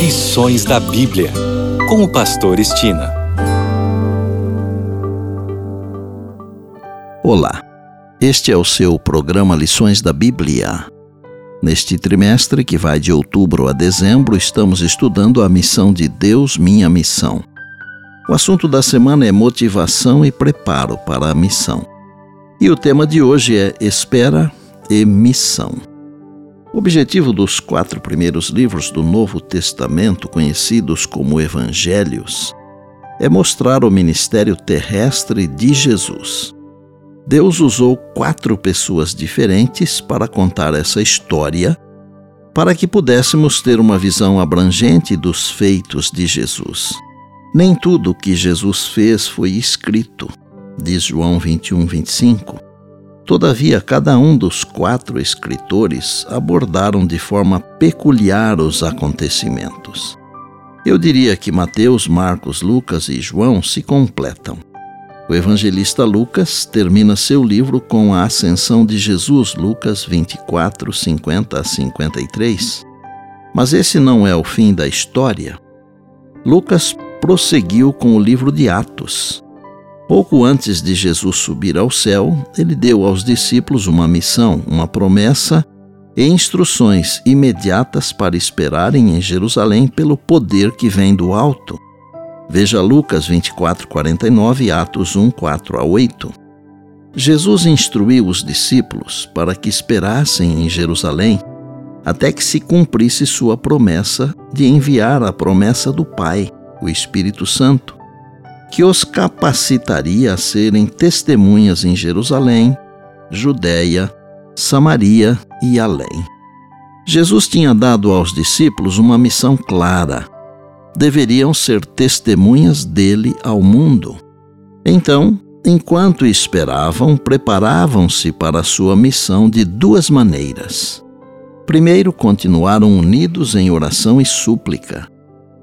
Lições da Bíblia, com o Pastor Estina. Olá, este é o seu programa Lições da Bíblia. Neste trimestre, que vai de outubro a dezembro, estamos estudando a missão de Deus, minha missão. O assunto da semana é motivação e preparo para a missão. E o tema de hoje é espera e missão. O objetivo dos quatro primeiros livros do Novo Testamento, conhecidos como Evangelhos, é mostrar o ministério terrestre de Jesus. Deus usou quatro pessoas diferentes para contar essa história, para que pudéssemos ter uma visão abrangente dos feitos de Jesus. Nem tudo o que Jesus fez foi escrito, diz João 21, 25 Todavia, cada um dos quatro escritores abordaram de forma peculiar os acontecimentos. Eu diria que Mateus, Marcos, Lucas e João se completam. O evangelista Lucas termina seu livro com a ascensão de Jesus, Lucas 24, 50 a 53. Mas esse não é o fim da história. Lucas prosseguiu com o livro de Atos, Pouco antes de Jesus subir ao céu, ele deu aos discípulos uma missão, uma promessa e instruções imediatas para esperarem em Jerusalém pelo poder que vem do alto. Veja Lucas 24, 49 e Atos 1, 4 a 8. Jesus instruiu os discípulos para que esperassem em Jerusalém até que se cumprisse sua promessa de enviar a promessa do Pai, o Espírito Santo que os capacitaria a serem testemunhas em Jerusalém, Judéia, Samaria e além. Jesus tinha dado aos discípulos uma missão clara. Deveriam ser testemunhas dele ao mundo. Então, enquanto esperavam, preparavam-se para a sua missão de duas maneiras. Primeiro, continuaram unidos em oração e súplica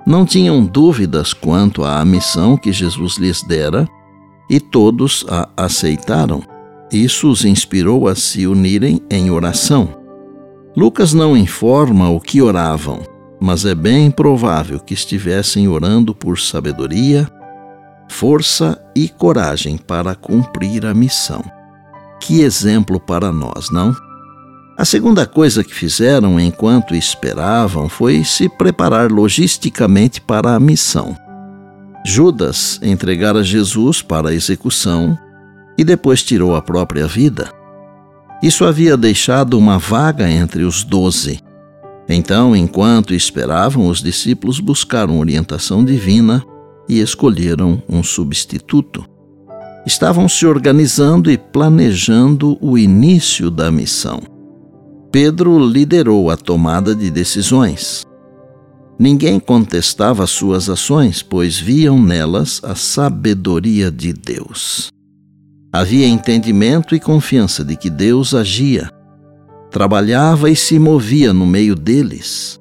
não tinham dúvidas quanto à missão que Jesus lhes dera e todos a aceitaram. Isso os inspirou a se unirem em oração. Lucas não informa o que oravam, mas é bem provável que estivessem orando por sabedoria, força e coragem para cumprir a missão. Que exemplo para nós, não? A segunda coisa que fizeram enquanto esperavam foi se preparar logisticamente para a missão. Judas entregara Jesus para a execução e depois tirou a própria vida. Isso havia deixado uma vaga entre os doze. Então, enquanto esperavam, os discípulos buscaram orientação divina e escolheram um substituto. Estavam se organizando e planejando o início da missão. Pedro liderou a tomada de decisões. Ninguém contestava suas ações, pois viam nelas a sabedoria de Deus. Havia entendimento e confiança de que Deus agia, trabalhava e se movia no meio deles.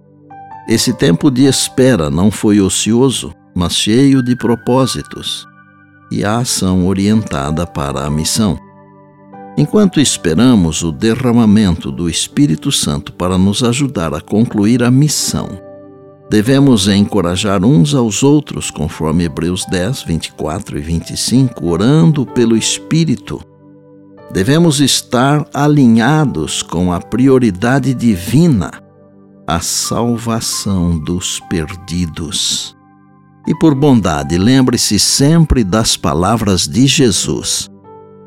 Esse tempo de espera não foi ocioso, mas cheio de propósitos e a ação orientada para a missão. Enquanto esperamos o derramamento do Espírito Santo para nos ajudar a concluir a missão, devemos encorajar uns aos outros, conforme Hebreus 10, 24 e 25, orando pelo Espírito. Devemos estar alinhados com a prioridade divina, a salvação dos perdidos. E por bondade, lembre-se sempre das palavras de Jesus